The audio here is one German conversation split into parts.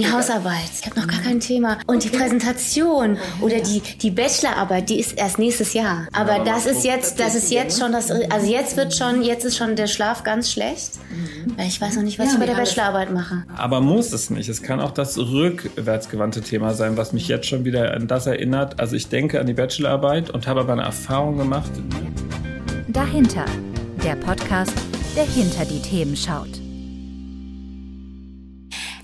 die Hausarbeit. Ich habe noch gar kein Thema. Und die Präsentation oder die, die Bachelorarbeit, die ist erst nächstes Jahr. Aber das ist jetzt, das ist jetzt schon das, also jetzt wird schon, jetzt ist schon der Schlaf ganz schlecht. Weil ich weiß noch nicht, was ich bei der Bachelorarbeit mache. Aber muss es nicht. Es kann auch das rückwärtsgewandte Thema sein, was mich jetzt schon wieder an das erinnert. Also ich denke an die Bachelorarbeit und habe aber eine Erfahrung gemacht. Dahinter, der Podcast, der hinter die Themen schaut.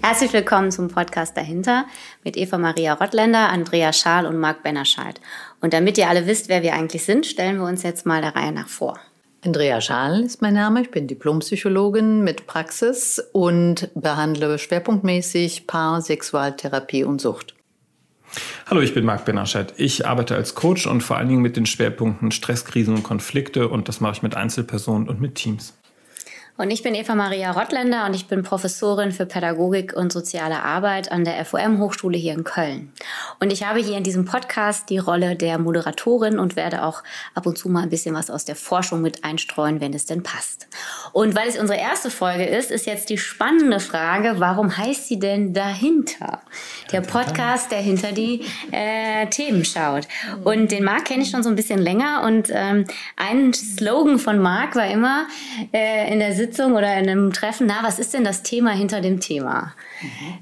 Herzlich willkommen zum Podcast dahinter mit Eva Maria Rottländer, Andrea Schaal und Marc Bennerscheid. Und damit ihr alle wisst, wer wir eigentlich sind, stellen wir uns jetzt mal der Reihe nach vor. Andrea Schaal ist mein Name. Ich bin Diplompsychologin mit Praxis und behandle schwerpunktmäßig Paar, Sexualtherapie und Sucht. Hallo, ich bin Marc Bennerscheid. Ich arbeite als Coach und vor allen Dingen mit den Schwerpunkten Stress, Krisen und Konflikte und das mache ich mit Einzelpersonen und mit Teams. Und ich bin Eva Maria Rottländer und ich bin Professorin für Pädagogik und soziale Arbeit an der FOM Hochschule hier in Köln. Und ich habe hier in diesem Podcast die Rolle der Moderatorin und werde auch ab und zu mal ein bisschen was aus der Forschung mit einstreuen, wenn es denn passt. Und weil es unsere erste Folge ist, ist jetzt die spannende Frage, warum heißt sie denn dahinter? Der Podcast, der hinter die äh, Themen schaut. Und den Marc kenne ich schon so ein bisschen länger und ähm, ein Slogan von Marc war immer äh, in der Sitzung, oder in einem Treffen, na, was ist denn das Thema hinter dem Thema?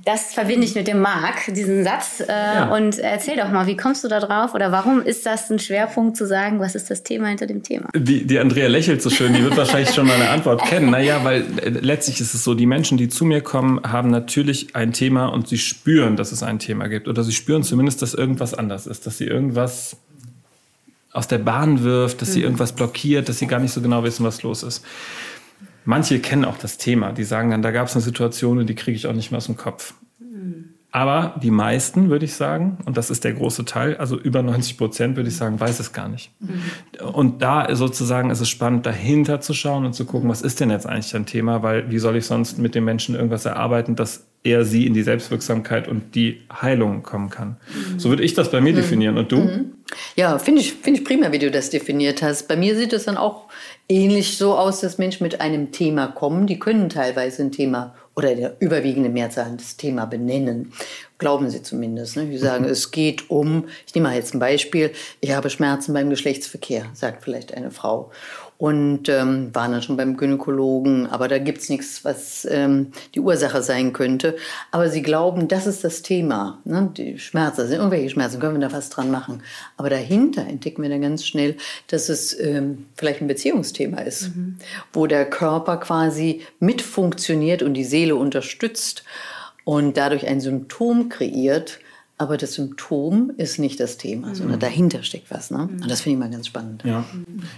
Das verbinde ich mit dem Marc, diesen Satz. Äh, ja. Und erzähl doch mal, wie kommst du da drauf oder warum ist das ein Schwerpunkt zu sagen, was ist das Thema hinter dem Thema? Die, die Andrea lächelt so schön, die wird wahrscheinlich schon mal eine Antwort kennen. Naja, weil äh, letztlich ist es so, die Menschen, die zu mir kommen, haben natürlich ein Thema und sie spüren, dass es ein Thema gibt. Oder sie spüren zumindest, dass irgendwas anders ist, dass sie irgendwas aus der Bahn wirft, dass sie mhm. irgendwas blockiert, dass sie gar nicht so genau wissen, was los ist. Manche kennen auch das Thema, die sagen dann, da gab es eine Situation und die kriege ich auch nicht mehr aus dem Kopf. Aber die meisten, würde ich sagen, und das ist der große Teil, also über 90 Prozent, würde ich sagen, weiß es gar nicht. Mhm. Und da sozusagen ist es spannend, dahinter zu schauen und zu gucken, was ist denn jetzt eigentlich ein Thema, weil wie soll ich sonst mit den Menschen irgendwas erarbeiten, dass er sie in die Selbstwirksamkeit und die Heilung kommen kann. Mhm. So würde ich das bei mir mhm. definieren. Und du? Mhm. Ja, finde ich, finde ich prima, wie du das definiert hast. Bei mir sieht es dann auch ähnlich so aus, dass Menschen mit einem Thema kommen. Die können teilweise ein Thema oder der überwiegende Mehrzahl das Thema benennen. Glauben sie zumindest. Ne? Die sagen, mhm. es geht um, ich nehme mal jetzt ein Beispiel, ich habe Schmerzen beim Geschlechtsverkehr, sagt vielleicht eine Frau und ähm, waren dann schon beim Gynäkologen, aber da gibt's nichts, was ähm, die Ursache sein könnte. Aber sie glauben, das ist das Thema. Ne? Die Schmerzen, sind irgendwelche Schmerzen, können wir da was dran machen. Aber dahinter entdecken wir dann ganz schnell, dass es ähm, vielleicht ein Beziehungsthema ist, mhm. wo der Körper quasi mitfunktioniert und die Seele unterstützt und dadurch ein Symptom kreiert, aber das Symptom ist nicht das Thema, mhm. sondern dahinter steckt was. Ne? Und das finde ich mal ganz spannend. Ja,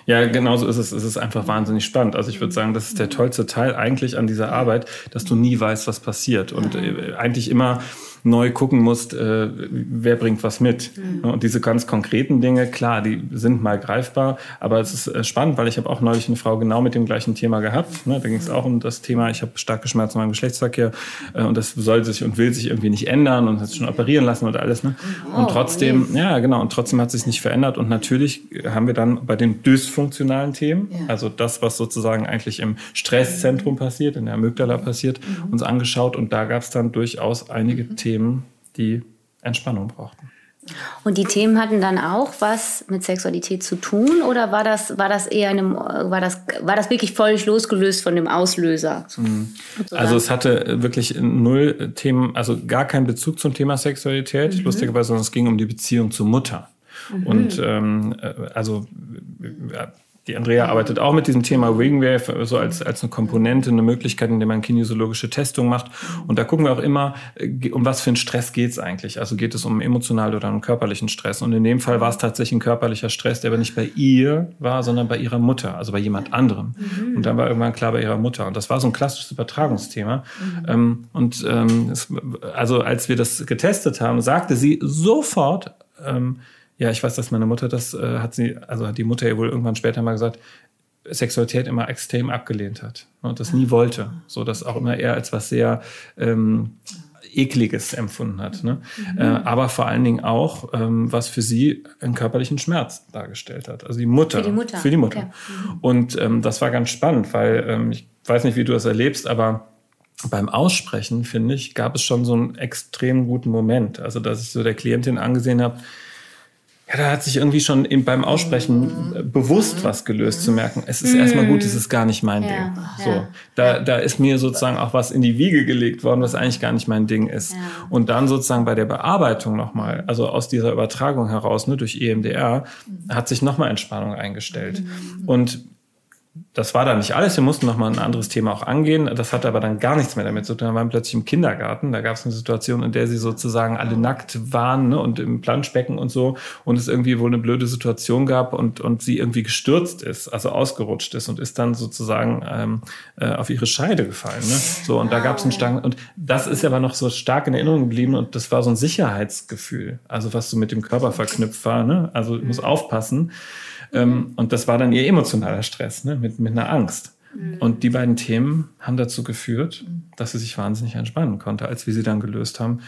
ja genau so ist es. Es ist einfach wahnsinnig spannend. Also ich würde sagen, das ist der tollste Teil eigentlich an dieser Arbeit, dass du nie weißt, was passiert. Und äh, eigentlich immer neu gucken musst, äh, wer bringt was mit. Mhm. Und diese ganz konkreten Dinge, klar, die sind mal greifbar, aber es ist äh, spannend, weil ich habe auch neulich eine Frau genau mit dem gleichen Thema gehabt. Ne? Da ging es auch um das Thema, ich habe starke Schmerzen beim Geschlechtsverkehr äh, und das soll sich und will sich irgendwie nicht ändern und hat sich schon operieren lassen und alles. Ne? Und oh, trotzdem, oh, ja genau, und trotzdem hat sich nicht verändert und natürlich haben wir dann bei den dysfunktionalen Themen, ja. also das, was sozusagen eigentlich im Stresszentrum passiert, in der Amygdala passiert, mhm. uns angeschaut und da gab es dann durchaus einige mhm. Themen, Themen, die Entspannung brauchten. Und die Themen hatten dann auch was mit Sexualität zu tun oder war das, war das eher einem, war das, war das wirklich völlig losgelöst von dem Auslöser? Mhm. Also es hatte wirklich null Themen, also gar keinen Bezug zum Thema Sexualität, mhm. lustigerweise, sondern es ging um die Beziehung zur Mutter. Mhm. Und ähm, äh, also die Andrea arbeitet auch mit diesem Thema Wingwave, so als, als eine Komponente, eine Möglichkeit, in der man kinesiologische Testung macht. Und da gucken wir auch immer, äh, um was für einen Stress geht es eigentlich. Also geht es um emotionalen oder um körperlichen Stress. Und in dem Fall war es tatsächlich ein körperlicher Stress, der aber nicht bei ihr war, sondern bei ihrer Mutter, also bei jemand anderem. Mhm. Und dann war irgendwann klar bei ihrer Mutter. Und das war so ein klassisches Übertragungsthema. Mhm. Und ähm, es, also als wir das getestet haben, sagte sie sofort, ähm, ja, ich weiß, dass meine Mutter das äh, hat sie, also hat die Mutter ja wohl irgendwann später mal gesagt, Sexualität immer extrem abgelehnt hat und das nie wollte, so dass auch immer eher als was sehr ähm, ekliges empfunden hat, ne? Mhm. Äh, aber vor allen Dingen auch ähm, was für sie einen körperlichen Schmerz dargestellt hat, also die Mutter für die Mutter, für die Mutter. Okay. Mhm. und ähm, das war ganz spannend, weil ähm, ich weiß nicht, wie du das erlebst, aber beim Aussprechen, finde ich, gab es schon so einen extrem guten Moment. Also, dass ich so der Klientin angesehen habe, ja, da hat sich irgendwie schon im, beim Aussprechen mhm. bewusst was gelöst, zu merken, es ist mhm. erstmal gut, es ist gar nicht mein ja, Ding. So, ja. da, da ist mir sozusagen auch was in die Wiege gelegt worden, was eigentlich gar nicht mein Ding ist. Ja. Und dann sozusagen bei der Bearbeitung nochmal, also aus dieser Übertragung heraus, ne, durch EMDR, mhm. hat sich nochmal Entspannung eingestellt. Mhm. Und das war dann nicht alles. Wir mussten nochmal ein anderes Thema auch angehen. Das hatte aber dann gar nichts mehr damit zu tun. Wir waren plötzlich im Kindergarten. Da gab es eine Situation, in der sie sozusagen alle nackt waren ne, und im Planschbecken und so. Und es irgendwie wohl eine blöde Situation gab und, und sie irgendwie gestürzt ist, also ausgerutscht ist und ist dann sozusagen ähm, äh, auf ihre Scheide gefallen. Ne? So, und da gab es einen Stangen. Und das ist aber noch so stark in Erinnerung geblieben. Und das war so ein Sicherheitsgefühl. Also was so mit dem Körper verknüpft war. Ne? Also ich muss aufpassen. Ähm, und das war dann ihr emotionaler Stress ne? mit, mit einer Angst. Mhm. Und die beiden Themen haben dazu geführt, dass sie sich wahnsinnig entspannen konnte, als wir sie dann gelöst haben.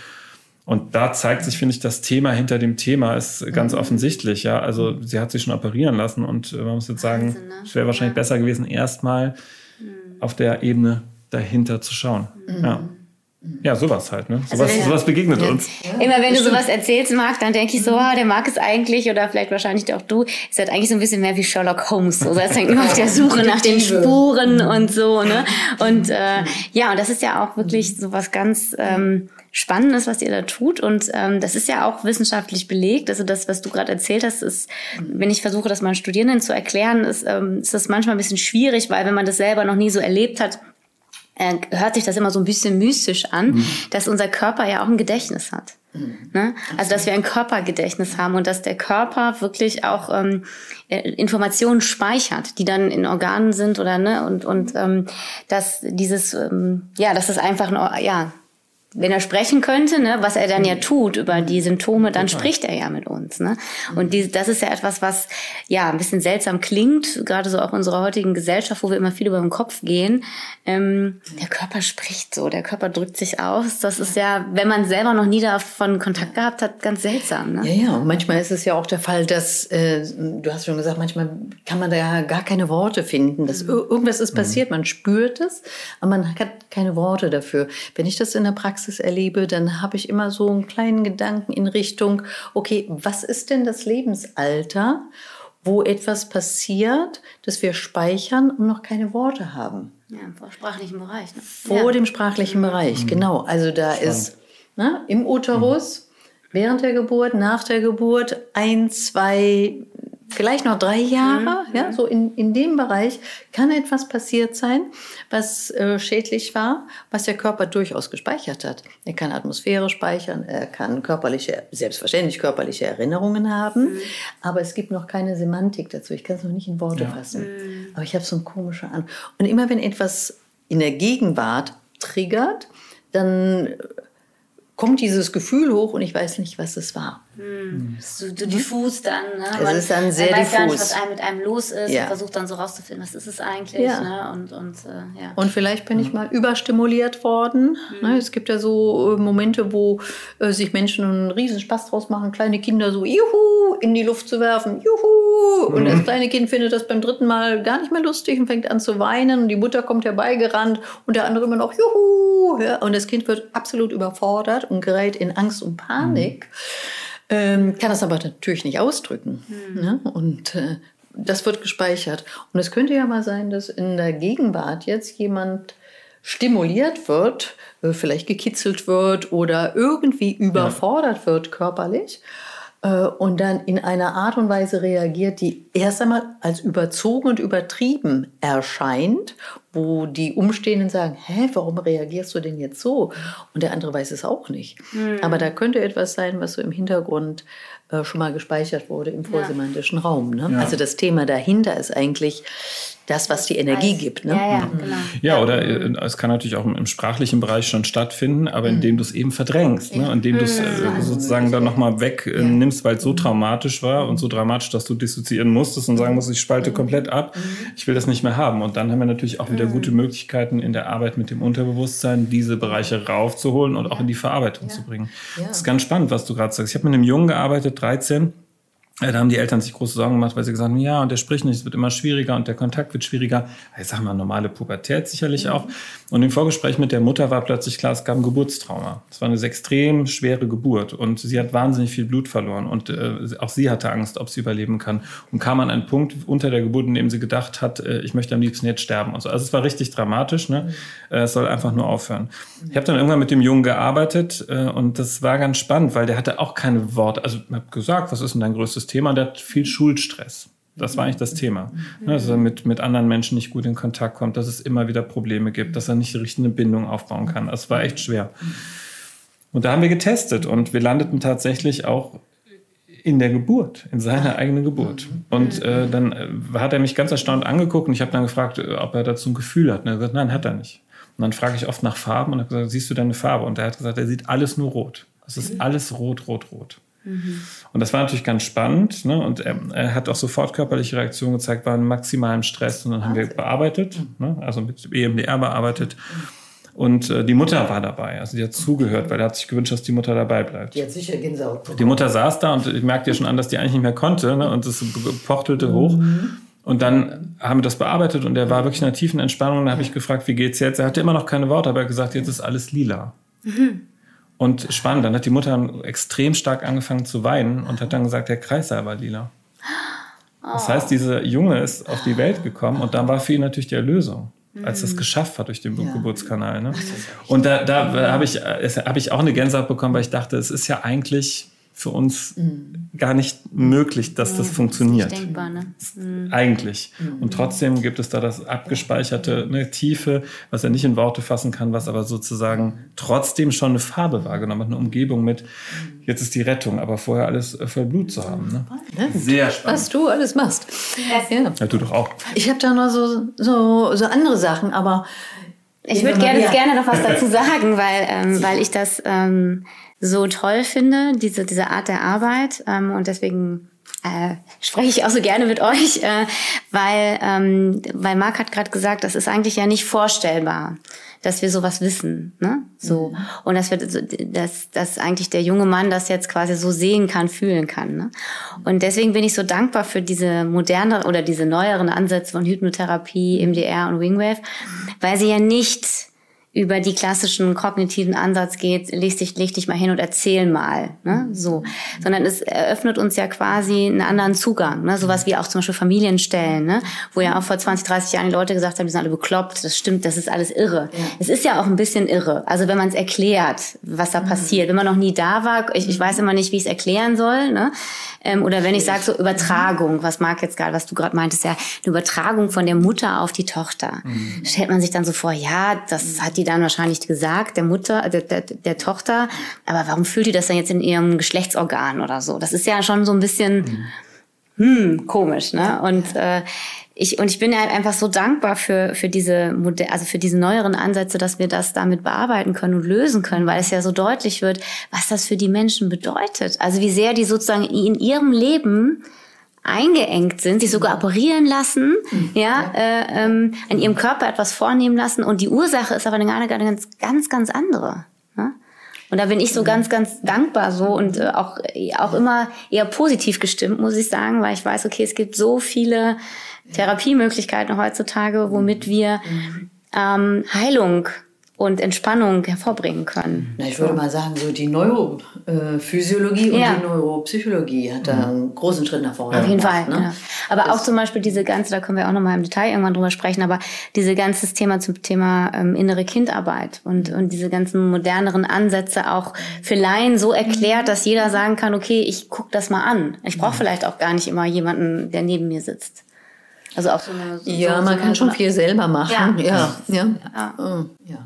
Und da zeigt sich, finde ich, das Thema hinter dem Thema ist ganz mhm. offensichtlich. Ja, also sie hat sich schon operieren lassen und äh, man muss jetzt sagen, Wahnsinn, ne? es wäre wahrscheinlich ja. besser gewesen, erstmal mhm. auf der Ebene dahinter zu schauen. Ja. Ja, sowas halt, ne? Sowas, also sowas begegnet ja. uns. Immer wenn du sowas erzählst, Marc, dann denke ich so, oh, der mag es eigentlich, oder vielleicht wahrscheinlich auch du, ist halt eigentlich so ein bisschen mehr wie Sherlock Holmes. So, er ist dann immer auf der Suche nach den Spuren und so, ne? Und äh, ja, und das ist ja auch wirklich so was ganz ähm, Spannendes, was ihr da tut. Und ähm, das ist ja auch wissenschaftlich belegt. Also das, was du gerade erzählt hast, ist, wenn ich versuche, das meinen Studierenden zu erklären, ist, ähm, ist das manchmal ein bisschen schwierig, weil wenn man das selber noch nie so erlebt hat, äh, hört sich das immer so ein bisschen mystisch an, mhm. dass unser Körper ja auch ein Gedächtnis hat. Mhm. Ne? Also dass wir ein Körpergedächtnis haben und dass der Körper wirklich auch ähm, äh, Informationen speichert, die dann in Organen sind oder ne und und ähm, dass dieses ähm, ja, dass es einfach ein, ja wenn er sprechen könnte, ne, was er dann ja tut über die Symptome, dann spricht er ja mit uns. Ne? Und die, das ist ja etwas, was ja ein bisschen seltsam klingt, gerade so auch in unserer heutigen Gesellschaft, wo wir immer viel über den Kopf gehen. Ähm, der Körper spricht so, der Körper drückt sich aus. Das ist ja, wenn man selber noch nie davon Kontakt gehabt hat, ganz seltsam. Ne? Ja, ja. Und manchmal ist es ja auch der Fall, dass äh, du hast schon gesagt, manchmal kann man da gar keine Worte finden. Dass mhm. irgendwas ist passiert, man spürt es, aber man hat keine Worte dafür. Wenn ich das in der Praxis Praxis erlebe, dann habe ich immer so einen kleinen Gedanken in Richtung, okay, was ist denn das Lebensalter, wo etwas passiert, das wir speichern und noch keine Worte haben? Ja, vor sprachlichen Bereich. Ne? Vor ja. dem sprachlichen mhm. Bereich, genau. Also da Spannend. ist ne, im Uterus, mhm. während der Geburt, nach der Geburt, ein, zwei vielleicht noch drei Jahre, mhm. ja, so in, in dem Bereich kann etwas passiert sein, was äh, schädlich war, was der Körper durchaus gespeichert hat. Er kann Atmosphäre speichern, er kann körperliche, selbstverständlich körperliche Erinnerungen haben, mhm. aber es gibt noch keine Semantik dazu. Ich kann es noch nicht in Worte ja. fassen. Mhm. Aber ich habe so ein komischer An. Und immer wenn etwas in der Gegenwart triggert, dann kommt dieses Gefühl hoch und ich weiß nicht, was es war. Hm. So, so diffus dann. Ne? Es man, ist dann sehr man weiß diffus. Gar nicht, was einem mit einem los ist ja. und versucht dann so rauszufinden, was ist es eigentlich. Ja. Ne? Und, und, äh, ja. und vielleicht bin ich mal überstimuliert worden. Mhm. Ne? Es gibt ja so äh, Momente, wo äh, sich Menschen einen riesen Spaß draus machen, kleine Kinder so juhu in die Luft zu werfen, juhu. Mhm. Und das kleine Kind findet das beim dritten Mal gar nicht mehr lustig und fängt an zu weinen und die Mutter kommt herbeigerannt und der andere immer noch juhu. Ja? Und das Kind wird absolut überfordert und gerät in Angst und Panik. Mhm ähm, kann das aber natürlich nicht ausdrücken. Mhm. Ne? Und äh, das wird gespeichert. Und es könnte ja mal sein, dass in der Gegenwart jetzt jemand stimuliert wird, äh, vielleicht gekitzelt wird oder irgendwie überfordert ja. wird körperlich und dann in einer Art und Weise reagiert, die erst einmal als überzogen und übertrieben erscheint, wo die Umstehenden sagen, hä, warum reagierst du denn jetzt so? Und der andere weiß es auch nicht. Mhm. Aber da könnte etwas sein, was so im Hintergrund äh, schon mal gespeichert wurde im vorsemantischen ja. Raum. Ne? Ja. Also das Thema dahinter ist eigentlich das, was die Energie gibt. Ne? Ja, ja, mhm. genau. ja, oder äh, es kann natürlich auch im sprachlichen Bereich schon stattfinden, aber indem du es eben verdrängst, ne? indem du es äh, sozusagen dann nochmal wegnimmst, äh, weil es so traumatisch war und so dramatisch, dass du dissoziieren musstest und sagen musst, ich spalte mhm. komplett ab, mhm. ich will das nicht mehr haben. Und dann haben wir natürlich auch wieder gute Möglichkeiten in der Arbeit mit dem Unterbewusstsein, diese Bereiche raufzuholen und auch in die Verarbeitung zu bringen. Das ist ganz spannend, was du gerade sagst. Ich habe mit einem Jungen gearbeitet, 13, da haben die Eltern sich große Sorgen gemacht, weil sie gesagt haben, ja, und der spricht nicht, es wird immer schwieriger und der Kontakt wird schwieriger. Ich sag mal, normale Pubertät sicherlich auch. Und im Vorgespräch mit der Mutter war plötzlich klar, es gab ein Geburtstrauma. Es war eine extrem schwere Geburt und sie hat wahnsinnig viel Blut verloren und äh, auch sie hatte Angst, ob sie überleben kann und kam an einen Punkt unter der Geburt, in dem sie gedacht hat, äh, ich möchte am liebsten jetzt sterben. Also, also es war richtig dramatisch, ne? Äh, es soll einfach nur aufhören. Ich habe dann irgendwann mit dem Jungen gearbeitet äh, und das war ganz spannend, weil der hatte auch keine Worte. Also ich habe gesagt, was ist denn dein größtes Thema? Der hat viel Schulstress. Das war eigentlich das Thema. Ne, dass er mit, mit anderen Menschen nicht gut in Kontakt kommt, dass es immer wieder Probleme gibt, dass er nicht die richtige Bindung aufbauen kann. Das war echt schwer. Und da haben wir getestet und wir landeten tatsächlich auch in der Geburt, in seiner eigenen Geburt. Und äh, dann äh, hat er mich ganz erstaunt angeguckt und ich habe dann gefragt, äh, ob er dazu ein Gefühl hat. Und er hat gesagt, nein, hat er nicht. Und dann frage ich oft nach Farben und er hat gesagt, siehst du deine Farbe? Und er hat gesagt, er sieht alles nur rot. Es ist alles rot, rot, rot. Und das war natürlich ganz spannend. Ne? Und er, er, hat auch sofort körperliche Reaktionen gezeigt, war in maximalem Stress. Und dann haben wir bearbeitet, ne? also mit EMDR bearbeitet. Und äh, die Mutter war dabei, also die hat zugehört, weil er hat sich gewünscht, dass die Mutter dabei bleibt. Die hat sicher Gänsehaut bekommen. Die Mutter saß da und ich merkte ja schon an, dass die eigentlich nicht mehr konnte ne? und es pochtelte mhm. hoch. Und dann haben wir das bearbeitet und er war wirklich in einer tiefen Entspannung. Und dann habe ich gefragt, wie geht's jetzt? Er hatte immer noch keine Worte, aber er hat gesagt, jetzt ist alles lila. Mhm. Und spannend, dann hat die Mutter extrem stark angefangen zu weinen und hat dann gesagt, der Kreislauf war lila. Das heißt, dieser Junge ist auf die Welt gekommen und dann war für ihn natürlich die Erlösung, als er es geschafft hat durch den ja. Geburtskanal. Ne? Und da, da habe ich, hab ich auch eine Gänsehaut bekommen, weil ich dachte, es ist ja eigentlich für uns mhm. gar nicht möglich, dass mhm. das funktioniert. Das denkbar, ne? Mhm. Eigentlich. Mhm. Und trotzdem gibt es da das abgespeicherte eine Tiefe, was er nicht in Worte fassen kann, was aber sozusagen trotzdem schon eine Farbe wahrgenommen hat, eine Umgebung mit, mhm. jetzt ist die Rettung, aber vorher alles äh, voll Blut zu haben. Ne? Sehr spannend. Was du alles machst. Ja, ja du doch auch. Ich habe da noch so, so, so andere Sachen, aber ich würde gerne, gerne noch was dazu sagen, weil, ähm, weil ich das ähm, so toll finde, diese, diese Art der Arbeit. Ähm, und deswegen äh, spreche ich auch so gerne mit euch, äh, weil, ähm, weil Marc hat gerade gesagt, das ist eigentlich ja nicht vorstellbar, dass wir sowas wissen. Ne? So. Mhm. Und dass, wir, dass, dass eigentlich der junge Mann das jetzt quasi so sehen kann, fühlen kann. Ne? Und deswegen bin ich so dankbar für diese moderne oder diese neueren Ansätze von Hypnotherapie, MDR und Wingwave, weil sie ja nicht über die klassischen kognitiven Ansatz geht, leg dich, leg dich mal hin und erzähl mal, ne? so, sondern es eröffnet uns ja quasi einen anderen Zugang, ne? sowas wie auch zum Beispiel Familienstellen, ne? wo ja auch vor 20, 30 Jahren die Leute gesagt haben, die sind alle bekloppt, das stimmt, das ist alles irre. Ja. Es ist ja auch ein bisschen irre, also wenn man es erklärt, was da mhm. passiert, wenn man noch nie da war, ich, ich weiß immer nicht, wie ich es erklären soll, ne? ähm, oder wenn ich sage so Übertragung, was mag jetzt gerade, was du gerade meintest, ja, eine Übertragung von der Mutter auf die Tochter, mhm. stellt man sich dann so vor, ja, das hat die die dann wahrscheinlich gesagt, der Mutter, der, der, der Tochter, aber warum fühlt die das dann jetzt in ihrem Geschlechtsorgan oder so? Das ist ja schon so ein bisschen hm, komisch, ne? Und äh, ich und ich bin ja einfach so dankbar für für diese Modell, also für diese neueren Ansätze, dass wir das damit bearbeiten können und lösen können, weil es ja so deutlich wird, was das für die Menschen bedeutet. Also wie sehr die sozusagen in ihrem Leben eingeengt sind, sich sogar operieren lassen, mhm. ja, äh, ähm, an ihrem Körper etwas vornehmen lassen und die Ursache ist aber eine, eine ganz, ganz, ganz andere. Ne? Und da bin ich so ganz, ganz dankbar so und äh, auch, auch immer eher positiv gestimmt, muss ich sagen, weil ich weiß, okay, es gibt so viele Therapiemöglichkeiten heutzutage, womit wir mhm. ähm, Heilung und Entspannung hervorbringen können. Na, ich würde mal sagen, so die Neurophysiologie und ja. die Neuropsychologie hat da mhm. einen großen Schritt nach vorne Auf jeden gemacht, Fall. Ne? Ja. Aber das auch zum Beispiel diese ganze, da können wir auch nochmal im Detail irgendwann drüber sprechen, aber diese ganze Thema zum Thema ähm, innere Kindarbeit und, und diese ganzen moderneren Ansätze auch für Laien so erklärt, dass jeder sagen kann, okay, ich guck das mal an. Ich brauche vielleicht auch gar nicht immer jemanden, der neben mir sitzt. Also auch so eine. So, ja, man so kann schon viel selber machen. Ja, ja. ja. ja. ja.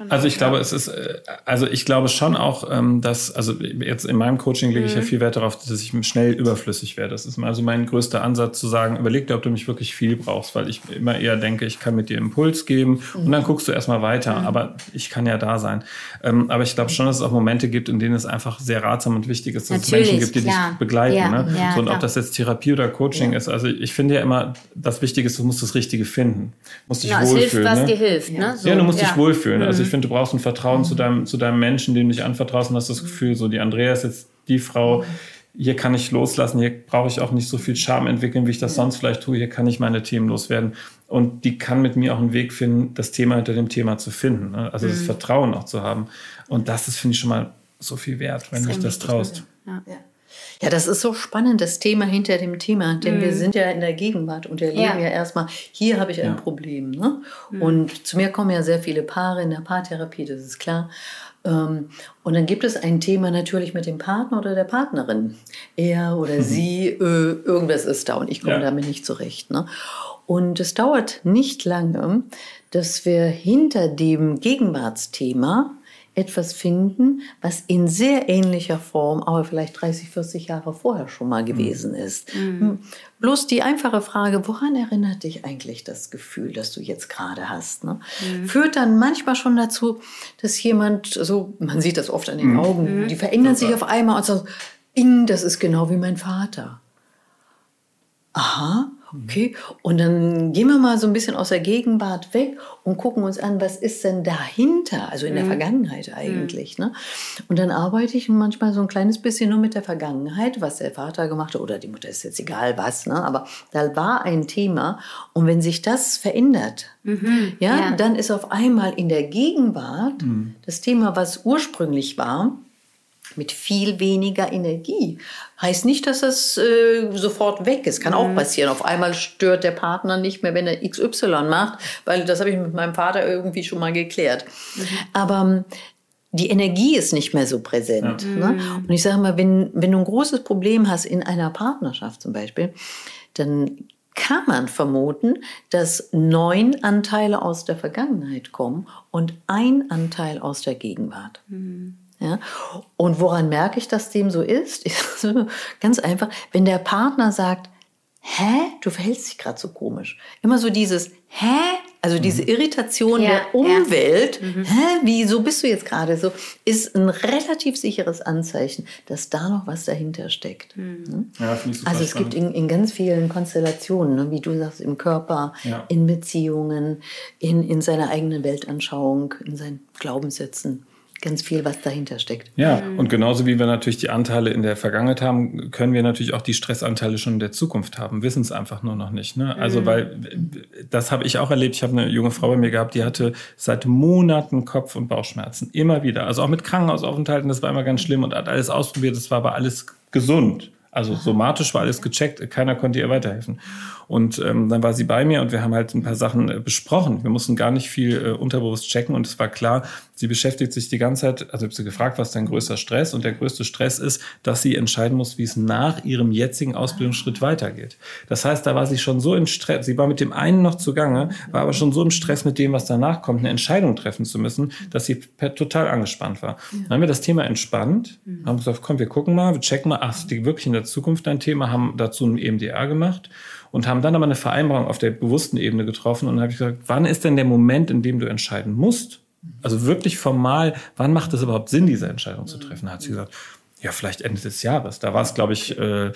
Ja. Also ich glaube, es ist, äh, also ich glaube schon auch, ähm, dass, also jetzt in meinem Coaching lege ich ja mhm. viel Wert darauf, dass ich schnell überflüssig werde. Das ist also mein größter Ansatz zu sagen, überleg dir, ob du mich wirklich viel brauchst, weil ich immer eher denke, ich kann mit dir Impuls geben und dann mhm. guckst du erstmal weiter. Mhm. Aber ich kann ja da sein. Ähm, aber ich glaube schon, dass es auch Momente gibt, in denen es einfach sehr ratsam und wichtig ist, dass Natürlich, es Menschen gibt, die klar. dich begleiten. Ja, ne? ja, so, und klar. ob das jetzt Therapie oder Coaching ja. ist. Also ich finde ja immer, das Wichtige ist, du musst das Richtige finden. Du musst dich ja, wohlfühlen. Es hilft, was ne? dir hilft. Ne? So, ja, du musst dich wohlfühlen. Also ich finde, du brauchst ein Vertrauen Vertrauen zu deinem, zu deinem Menschen, dem du dich anvertraust und hast das Gefühl, so die Andrea ist jetzt die Frau, hier kann ich loslassen, hier brauche ich auch nicht so viel Scham entwickeln, wie ich das sonst vielleicht tue, hier kann ich meine Themen loswerden. Und die kann mit mir auch einen Weg finden, das Thema hinter dem Thema zu finden. Ne? Also mhm. das Vertrauen auch zu haben. Und das ist, finde ich, schon mal so viel wert, wenn du dich das traust. Ja. ja. Ja, das ist so spannend, das Thema hinter dem Thema, denn mhm. wir sind ja in der Gegenwart und erleben ja, ja erstmal, hier habe ich ein ja. Problem. Ne? Mhm. Und zu mir kommen ja sehr viele Paare in der Paartherapie, das ist klar. Ähm, und dann gibt es ein Thema natürlich mit dem Partner oder der Partnerin. Er oder mhm. sie, äh, irgendwas ist da und ich komme ja. damit nicht zurecht. Ne? Und es dauert nicht lange, dass wir hinter dem Gegenwartsthema etwas finden, was in sehr ähnlicher Form, aber vielleicht 30, 40 Jahre vorher schon mal gewesen ist. Mhm. Hm. Bloß die einfache Frage, woran erinnert dich eigentlich das Gefühl, das du jetzt gerade hast, ne? mhm. führt dann manchmal schon dazu, dass jemand so, man sieht das oft an den mhm. Augen, die verändern sich auf einmal und sagen, das ist genau wie mein Vater. Aha, Okay, und dann gehen wir mal so ein bisschen aus der Gegenwart weg und gucken uns an, was ist denn dahinter, also in der mhm. Vergangenheit eigentlich. Mhm. Ne? Und dann arbeite ich manchmal so ein kleines bisschen nur mit der Vergangenheit, was der Vater gemacht hat oder die Mutter ist jetzt egal was, ne? aber da war ein Thema und wenn sich das verändert, mhm. ja, ja, dann ist auf einmal in der Gegenwart mhm. das Thema, was ursprünglich war, mit viel weniger Energie. Heißt nicht, dass das äh, sofort weg ist. Kann mhm. auch passieren. Auf einmal stört der Partner nicht mehr, wenn er XY macht, weil das habe ich mit meinem Vater irgendwie schon mal geklärt. Mhm. Aber ähm, die Energie ist nicht mehr so präsent. Ja. Ne? Mhm. Und ich sage mal, wenn, wenn du ein großes Problem hast in einer Partnerschaft zum Beispiel, dann kann man vermuten, dass neun Anteile aus der Vergangenheit kommen und ein Anteil aus der Gegenwart. Mhm. Ja? Und woran merke ich, dass dem so ist? Ganz einfach, wenn der Partner sagt, hä, du verhältst dich gerade so komisch. Immer so dieses, hä, also mhm. diese Irritation ja, der Umwelt, ja. mhm. hä, wieso bist du jetzt gerade so, ist ein relativ sicheres Anzeichen, dass da noch was dahinter steckt. Mhm. Ne? Ja, also es spannend. gibt in, in, ganz vielen Konstellationen, ne, wie du sagst, im Körper, in Beziehungen, in, in seiner eigenen Weltanschauung, in seinen Glaubenssätzen ganz viel, was dahinter steckt. Ja, mhm. und genauso wie wir natürlich die Anteile in der Vergangenheit haben, können wir natürlich auch die Stressanteile schon in der Zukunft haben, wissen es einfach nur noch nicht. Ne? Also, mhm. weil das habe ich auch erlebt. Ich habe eine junge Frau bei mir gehabt, die hatte seit Monaten Kopf- und Bauchschmerzen. Immer wieder. Also auch mit Krankenhausaufenthalten, das war immer ganz schlimm und hat alles ausprobiert, das war aber alles gesund. Also somatisch war alles gecheckt, keiner konnte ihr weiterhelfen. Und ähm, dann war sie bei mir und wir haben halt ein paar Sachen äh, besprochen. Wir mussten gar nicht viel äh, unterbewusst checken und es war klar, sie beschäftigt sich die ganze Zeit, also ich habe sie gefragt, was dein größter Stress? Und der größte Stress ist, dass sie entscheiden muss, wie es nach ihrem jetzigen Ausbildungsschritt weitergeht. Das heißt, da war sie schon so im Stress, sie war mit dem einen noch zugange, war aber schon so im Stress mit dem, was danach kommt, eine Entscheidung treffen zu müssen, dass sie total angespannt war. Dann haben wir das Thema entspannt, haben gesagt, komm, wir gucken mal, wir checken mal, ach, die wirklich in der Zukunft ein Thema, haben dazu ein EMDR gemacht und haben dann aber eine Vereinbarung auf der bewussten Ebene getroffen und habe ich gesagt, wann ist denn der Moment, in dem du entscheiden musst? Also wirklich formal, wann macht es überhaupt Sinn, diese Entscheidung zu treffen? Da hat sie gesagt, ja, vielleicht Ende des Jahres. Da war es, glaube ich, äh,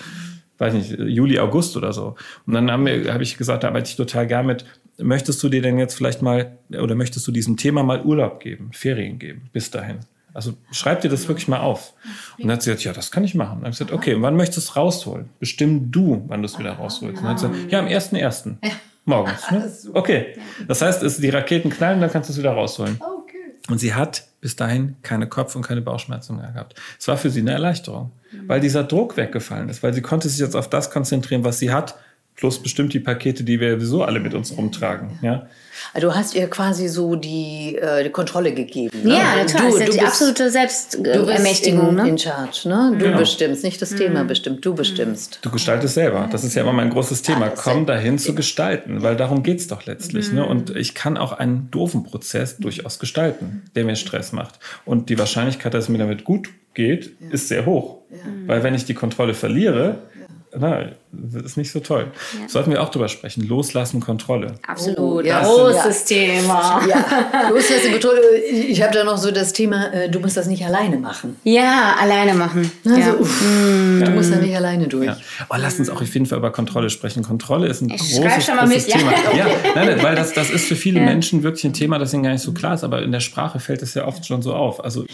weiß nicht, Juli, August oder so. Und dann habe hab ich gesagt, da arbeite ich total gern mit, möchtest du dir denn jetzt vielleicht mal oder möchtest du diesem Thema mal Urlaub geben, Ferien geben, bis dahin? Also schreib dir das wirklich mal auf. Und dann hat sie gesagt, ja, das kann ich machen. dann habe ich gesagt, okay, und wann möchtest du es rausholen? Bestimm du, wann du es wieder rausholst. Und dann hat sie gesagt, ja, am 1.1. Ja. Morgens. Ne? Okay. Das heißt, es, die Raketen knallen, dann kannst du es wieder rausholen. Okay. Und sie hat bis dahin keine Kopf- und keine Bauchschmerzen mehr gehabt. Es war für sie eine Erleichterung, weil dieser Druck weggefallen ist, weil sie konnte sich jetzt auf das konzentrieren, was sie hat plus bestimmt die Pakete, die wir sowieso alle mit uns rumtragen. Ja. Also du hast ihr quasi so die, äh, die Kontrolle gegeben. Ne? Ja, natürlich. Du, du die bist, absolute Selbstermächtigung. In, ne? in charge. Ne? Du genau. bestimmst, nicht das mhm. Thema bestimmt, du bestimmst. Du gestaltest selber. Das ist ja immer mein großes Thema. Komm dahin zu gestalten, weil darum geht es doch letztlich. Ne? Mhm. Ne? Und ich kann auch einen doofen Prozess durchaus gestalten, der mir Stress macht. Und die Wahrscheinlichkeit, dass es mir damit gut geht, ja. ist sehr hoch. Ja. Weil wenn ich die Kontrolle verliere, na, das ist nicht so toll. Ja. Sollten wir auch drüber sprechen. Loslassen, Kontrolle. Absolut. Oh, ja. Großes ja. Thema. Ja, Loslassen, Kontrolle. Ich habe da noch so das Thema, äh, du musst das nicht alleine machen. Ja, alleine machen. Also, ja. mm. Du musst da nicht alleine durch. Ja. Oh, lass uns auch auf jeden Fall über Kontrolle sprechen. Kontrolle ist ein ich großes, großes Thema. Ja, nein, nein, weil das, das ist für viele Menschen wirklich ein Thema, das ihnen gar nicht so klar ist, aber in der Sprache fällt es ja oft schon so auf. Also,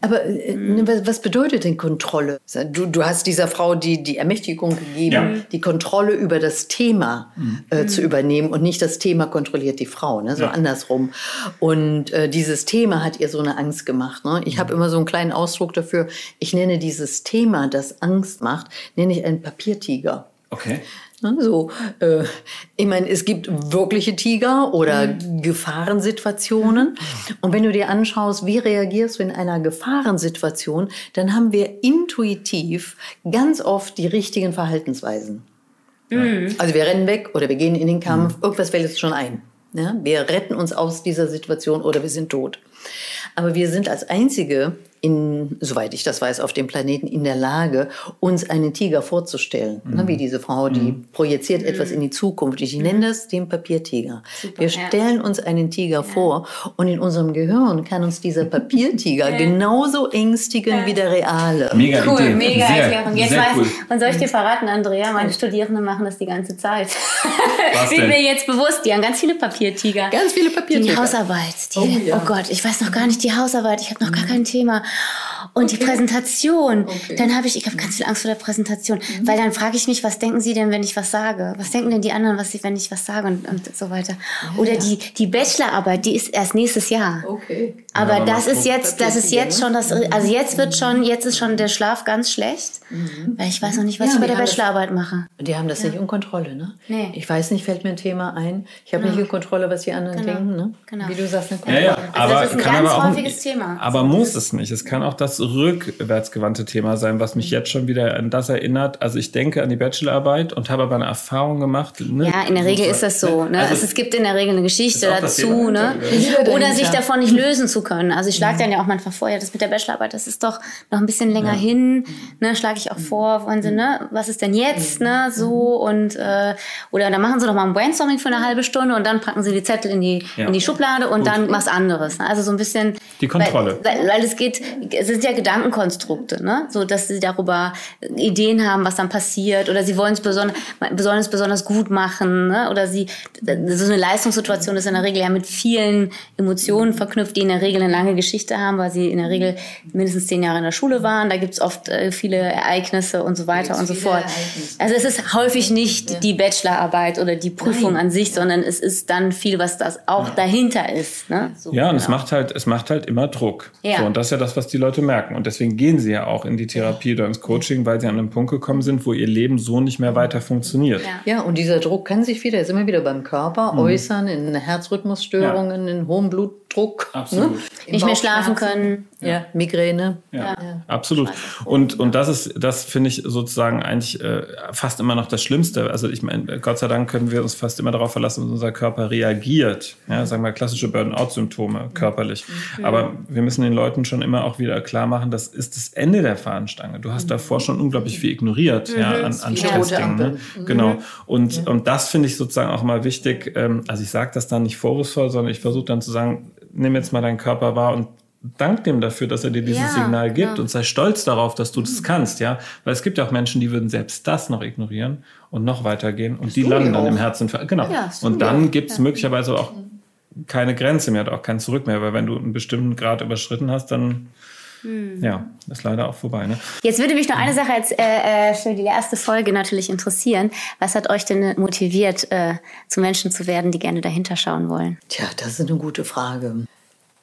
aber äh, ne, was bedeutet denn Kontrolle? Du, du hast dieser Frau die, die Ermächtigung gegeben, die Kontrolle über das Thema äh, zu übernehmen und nicht das Thema kontrolliert die Frau, ne? so ja. andersrum. Und äh, dieses Thema hat ihr so eine Angst gemacht. Ne? Ich habe immer so einen kleinen Ausdruck dafür. Ich nenne dieses Thema, das Angst macht, nenne ich einen Papiertiger. Okay. Ne, so, äh, ich meine, es gibt wirkliche Tiger oder mhm. Gefahrensituationen. Und wenn du dir anschaust, wie reagierst du in einer Gefahrensituation, dann haben wir intuitiv ganz oft die richtigen Verhaltensweisen. Mhm. Also wir rennen weg oder wir gehen in den Kampf, mhm. irgendwas fällt uns schon ein. Ja? Wir retten uns aus dieser Situation oder wir sind tot. Aber wir sind als Einzige in, soweit ich das weiß, auf dem Planeten in der Lage, uns einen Tiger vorzustellen. Mhm. Ne, wie diese Frau, die mhm. projiziert mhm. etwas in die Zukunft. Ich nenne das den Papiertiger. Super, Wir stellen ja. uns einen Tiger ja. vor und in unserem Gehirn kann uns dieser Papiertiger ja. genauso ängstigen wie der reale. Mega cool, Idee. mega sehr, Erklärung. Jetzt sehr weiß, cool. und soll ich dir verraten, Andrea, meine Studierenden machen das die ganze Zeit. Was Wird mir jetzt bewusst, die haben ganz viele Papiertiger. Ganz viele Papiertiger. Die Hausarbeit. Die, oh, oh Gott, ich weiß noch gar nicht die Hausarbeit. Ich habe noch gar kein Thema. Und okay. die Präsentation, okay. dann habe ich, ich habe ganz viel Angst vor der Präsentation, mhm. weil dann frage ich mich, was denken Sie denn, wenn ich was sage? Was denken denn die anderen, was ich, wenn ich was sage und, und so weiter? Ja, Oder die, die Bachelorarbeit, die ist erst nächstes Jahr. Okay. Aber ja, das ist jetzt, das ist jetzt schon das, also jetzt wird schon, jetzt ist schon der Schlaf ganz schlecht, mhm. weil ich weiß noch nicht, was ja, ich bei der Bachelorarbeit das, mache. Die haben das nicht in Kontrolle, ne? Nee. Ich weiß nicht, fällt mir ein Thema ein. Ich habe genau. nicht in Kontrolle, was die anderen genau. denken, ne? Genau. Wie du sagst, eine Kontrolle. Ja, ja, also das ist ein kann ganz aber auch, häufiges Thema. Aber muss es nicht. Es kann auch das rückwärtsgewandte Thema sein, was mich jetzt schon wieder an das erinnert. Also ich denke an die Bachelorarbeit und habe aber eine Erfahrung gemacht. Ne? Ja, in der Regel ist das so. Ne? Also, also es gibt in der Regel eine Geschichte dazu, ne? Oder sich davon nicht lösen zu können. Also ich schlage dann ja auch manchmal vor, ja, das mit der Bachelorarbeit, das ist doch noch ein bisschen länger ja. hin, ne, schlage ich auch vor, wollen Sie, ne, was ist denn jetzt, ne, so und äh, oder dann machen Sie doch mal ein Brainstorming für eine halbe Stunde und dann packen Sie die Zettel in die ja. in die Schublade und Gut. dann was anderes. Ne? Also so ein bisschen die Kontrolle, weil, weil, weil, es geht, es sind ja Gedankenkonstrukte, ne, so dass Sie darüber Ideen haben, was dann passiert oder Sie wollen es besonders besonders besonders gut machen, ne, oder Sie so eine Leistungssituation ist in der Regel ja mit vielen Emotionen verknüpft, die in der Regel eine lange Geschichte haben, weil sie in der Regel mindestens zehn Jahre in der Schule waren. Da gibt es oft äh, viele Ereignisse und so weiter und so fort. Also es ist häufig nicht ja. die Bachelorarbeit oder die Prüfung Nein. an sich, sondern es ist dann viel, was das auch ja. dahinter ist. Ne? So, ja, und genau. es macht halt, es macht halt immer Druck. Ja. So, und das ist ja das, was die Leute merken. Und deswegen gehen sie ja auch in die Therapie oder ins Coaching, weil sie an einen Punkt gekommen sind, wo ihr Leben so nicht mehr weiter funktioniert. Ja, und dieser Druck kann sich wieder, ist immer wieder beim Körper mhm. äußern, in Herzrhythmusstörungen, in hohem Blutdruck. Ne? Absolut. Ne? Nicht mehr schlafen können. Ja, ja Migräne. Ja, ja. absolut. Und, und das ist, das finde ich sozusagen eigentlich äh, fast immer noch das Schlimmste. Also ich meine, Gott sei Dank können wir uns fast immer darauf verlassen, dass unser Körper reagiert. Ja, sagen wir klassische Burnout-Symptome körperlich. Mhm. Aber wir müssen den Leuten schon immer auch wieder klar machen, das ist das Ende der Fahnenstange. Du hast mhm. davor schon unglaublich viel ignoriert, mhm. ja, an, an Stressdingen. Ne? Mhm. Genau. Und, und das finde ich sozusagen auch mal wichtig. Ähm, also ich sage das dann nicht vorwurfsvoll, sondern ich versuche dann zu sagen, nimm jetzt mal deinen Körper wahr und dank dem dafür, dass er dir dieses ja, Signal gibt ja. und sei stolz darauf, dass du das kannst, ja. Weil es gibt ja auch Menschen, die würden selbst das noch ignorieren und noch weitergehen und das die landen dann im Herzen. Genau. Ja, und dann gibt es möglicherweise auch keine Grenze mehr, auch kein Zurück mehr, weil wenn du einen bestimmten Grad überschritten hast, dann hm. Ja, ist leider auch vorbei. Ne? Jetzt würde mich noch eine Sache als, äh, äh, für die erste Folge natürlich interessieren. Was hat euch denn motiviert, äh, zu Menschen zu werden, die gerne dahinter schauen wollen? Tja, das ist eine gute Frage.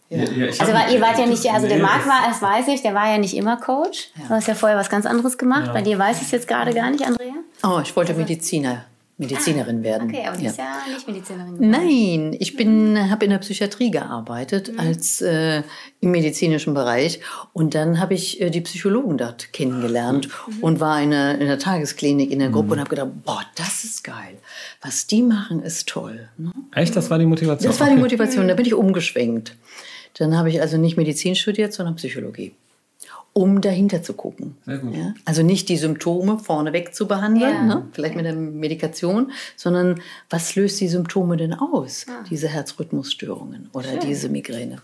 Ja. Ja, also war, ihr wart ja nicht, also der Marc war, das weiß ich, der war ja nicht immer Coach. Du hast ja vorher was ganz anderes gemacht. Bei dir weiß ich es jetzt gerade gar nicht, Andrea. Oh, ich wollte Mediziner. Medizinerin ah, werden. Okay, aber du bist ja, ja nicht Medizinerin geworden. Nein, ich bin, habe in der Psychiatrie gearbeitet mhm. als äh, im medizinischen Bereich und dann habe ich äh, die Psychologen dort kennengelernt mhm. und war eine, in der Tagesklinik in der Gruppe mhm. und habe gedacht, boah, das ist geil. Was die machen, ist toll. Ne? Echt, das war die Motivation? Das war die Motivation. Da bin ich umgeschwenkt. Dann habe ich also nicht Medizin studiert, sondern Psychologie. Um dahinter zu gucken. Sehr gut. Ja? Also nicht die Symptome vorneweg zu behandeln, Ja. ne? vielleicht mit der Medikation, sondern was löst die Symptome denn aus, diese Herzrhythmusstörungen oder diese Migräne?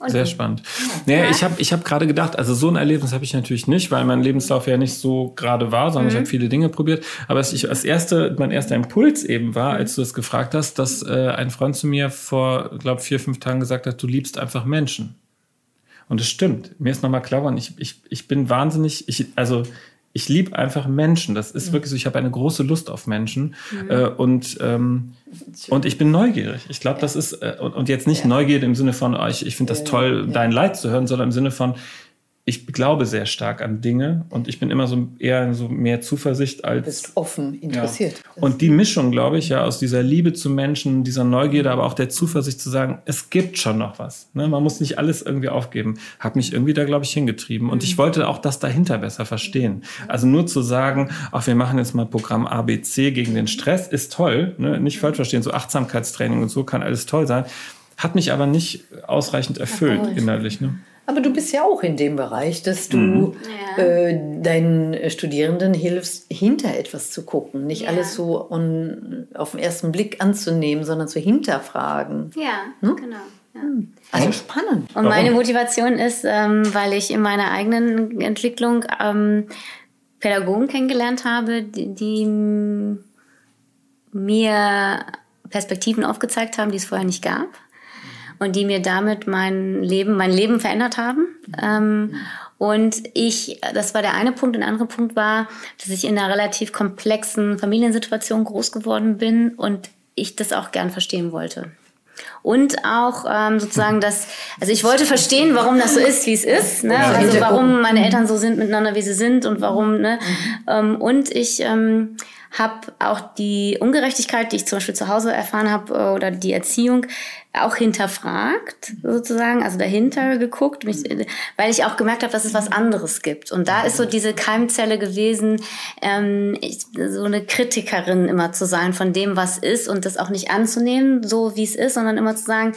Und Sehr spannend. Naja, ich habe ich hab gerade gedacht, also so ein Erlebnis habe ich natürlich nicht, weil mein Lebenslauf ja nicht so gerade war, sondern ich habe viele Dinge probiert. Aber was ich als erste, mein erster Impuls eben war, als du das gefragt hast, dass äh, ein Freund zu mir vor, glaube vier, fünf Tagen gesagt hat, du liebst einfach Menschen. Und es stimmt. Mir ist nochmal klar geworden, ich, ich, ich bin wahnsinnig, ich, also ich liebe einfach Menschen. Das ist wirklich so, ich habe eine große Lust auf Menschen. Äh, und, ähm, und ich bin neugierig. Ich glaube, das ist, äh, und, und jetzt nicht Neugierde im Sinne von, oh, ich, ich finde das toll, dein Leid zu hören, sondern im Sinne von, ich glaube sehr stark an Dinge und ich bin immer so eher so mehr Zuversicht als Bist offen, ja. interessiert. Und die Mischung, glaube ich, ja, aus dieser Liebe zu Menschen, dieser Neugierde, aber auch der Zuversicht zu sagen, es gibt schon noch was. Ne? Man muss nicht alles irgendwie aufgeben. Hat mich irgendwie da, glaube ich, hingetrieben. Und ich wollte auch das dahinter besser verstehen. Also nur zu sagen, ach, wir machen jetzt mal Programm ABC gegen den Stress, ist toll. Ne? Nicht falsch verstehen, so Achtsamkeitstraining und so kann alles toll sein. Hat mich aber nicht ausreichend erfüllt innerlich. Ne? Aber du bist ja auch in dem Bereich, dass du Mhm. Äh, deinen Studierenden hilfst, hinter etwas zu gucken. Nicht Ja. alles so on, auf den ersten Blick anzunehmen, sondern zu hinterfragen. Ja, Hm? genau. Ja. Also spannend. Und meine Motivation ist, ähm, weil ich in meiner eigenen Entwicklung ähm, Pädagogen kennengelernt habe, die, die mir Perspektiven aufgezeigt haben, die es vorher nicht gab. Und die mir damit mein Leben, mein Leben verändert haben. Ähm, und ich, das war der eine Punkt. Und der andere Punkt war, dass ich in einer relativ komplexen Familiensituation groß geworden bin und ich das auch gern verstehen wollte. Und auch ähm, sozusagen das, also ich wollte verstehen, warum das so ist, wie es ist. Ne? Also warum meine Eltern so sind miteinander, wie sie sind und warum. Ne? Ähm, und ich ähm, habe auch die Ungerechtigkeit, die ich zum Beispiel zu Hause erfahren habe, äh, oder die Erziehung auch hinterfragt, sozusagen, also dahinter geguckt, mich, weil ich auch gemerkt habe, dass es was anderes gibt. Und da ist so diese Keimzelle gewesen, ähm, ich, so eine Kritikerin immer zu sein von dem, was ist und das auch nicht anzunehmen, so wie es ist, sondern immer zu sagen,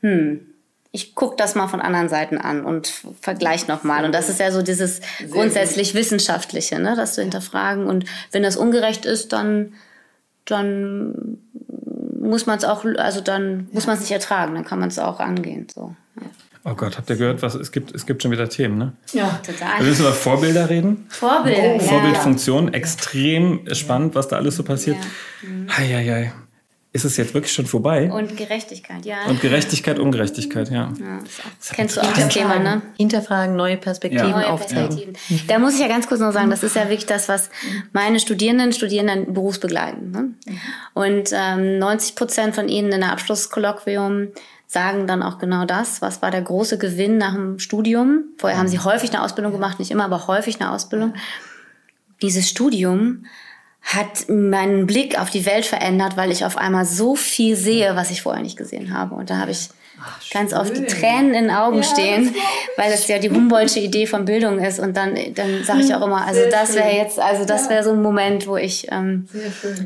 hm, ich gucke das mal von anderen Seiten an und vergleiche nochmal. Und das ist ja so dieses grundsätzlich Wissenschaftliche, ne? das zu hinterfragen. Und wenn das ungerecht ist, dann, dann muss man es auch, also dann muss man es nicht ertragen, dann kann man es auch angehen. So. Ja. Oh Gott, habt ihr gehört, was es gibt? Es gibt schon wieder Themen, ne? Ja. Total. Wir müssen über Vorbilder reden. Vorbild. Oh, ja. Vorbildfunktion, extrem spannend, was da alles so passiert. Hei, hei, hei. Ist es jetzt wirklich schon vorbei? Und Gerechtigkeit, ja. Und Gerechtigkeit, Ungerechtigkeit, ja. ja ist auch, kennst du auch das Thema, ne? Hinterfragen, neue Perspektiven Ja. Neue aufzeigen. Perspektiven. Da muss ich ja ganz kurz noch sagen, das ist ja wirklich das, was meine Studierenden, Studierenden berufsbegleiten. Ne? Und ähm, 90 Prozent von ihnen in der Abschlusskolloquium sagen dann auch genau das. Was war der große Gewinn nach dem Studium? Vorher haben sie häufig eine Ausbildung gemacht, nicht immer, aber häufig eine Ausbildung. Dieses Studium hat meinen Blick auf die Welt verändert, weil ich auf einmal so viel sehe, was ich vorher nicht gesehen habe. Und da habe ich ganz oft die Tränen in den Augen stehen, weil das ja die Humboldtsche Idee von Bildung ist. Und dann, dann sage ich auch immer, also das wäre jetzt, also das wäre so ein Moment, wo ich ähm,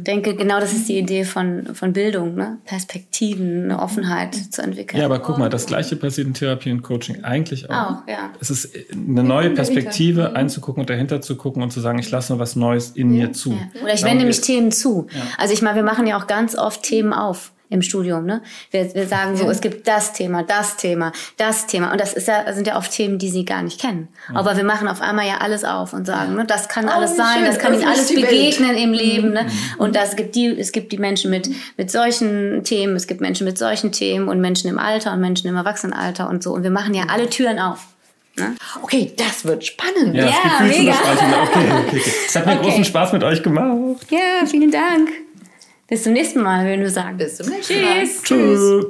denke, genau das ist die Idee von, von Bildung, ne? Perspektiven, eine Offenheit zu entwickeln. Ja, aber guck mal, das Gleiche passiert in Therapie und Coaching eigentlich auch. Auch, ja. Es ist eine neue Perspektive einzugucken und dahinter zu gucken und zu sagen, ich lasse nur was Neues in mir zu. Ja. Oder ich Darum wende mich. Themen zu. Also ich meine, wir machen ja auch ganz oft Themen auf im Studium. Ne? Wir, wir sagen so, es gibt das Thema, das Thema, das Thema. Und das ist ja, sind ja oft Themen, die sie gar nicht kennen. Aber wir machen auf einmal ja alles auf und sagen, ne, das kann alles wie sein, schön, das kann ihnen alles Welt. begegnen im Leben. Ne? Und das gibt die, es gibt die Menschen mit, mit solchen Themen, es gibt Menschen mit solchen Themen und Menschen im Alter und Menschen im Erwachsenenalter und so. Und wir machen ja alle Türen auf. Ne? Okay, das wird spannend. Ja, es Ja, mega. besprechen. Okay, okay, okay. Es hat mir Okay. großen Spaß mit euch gemacht. Ja, vielen Dank. Bis zum nächsten Mal, wenn du sagen. Bis zum nächsten Mal. Tschüss. Tschüss.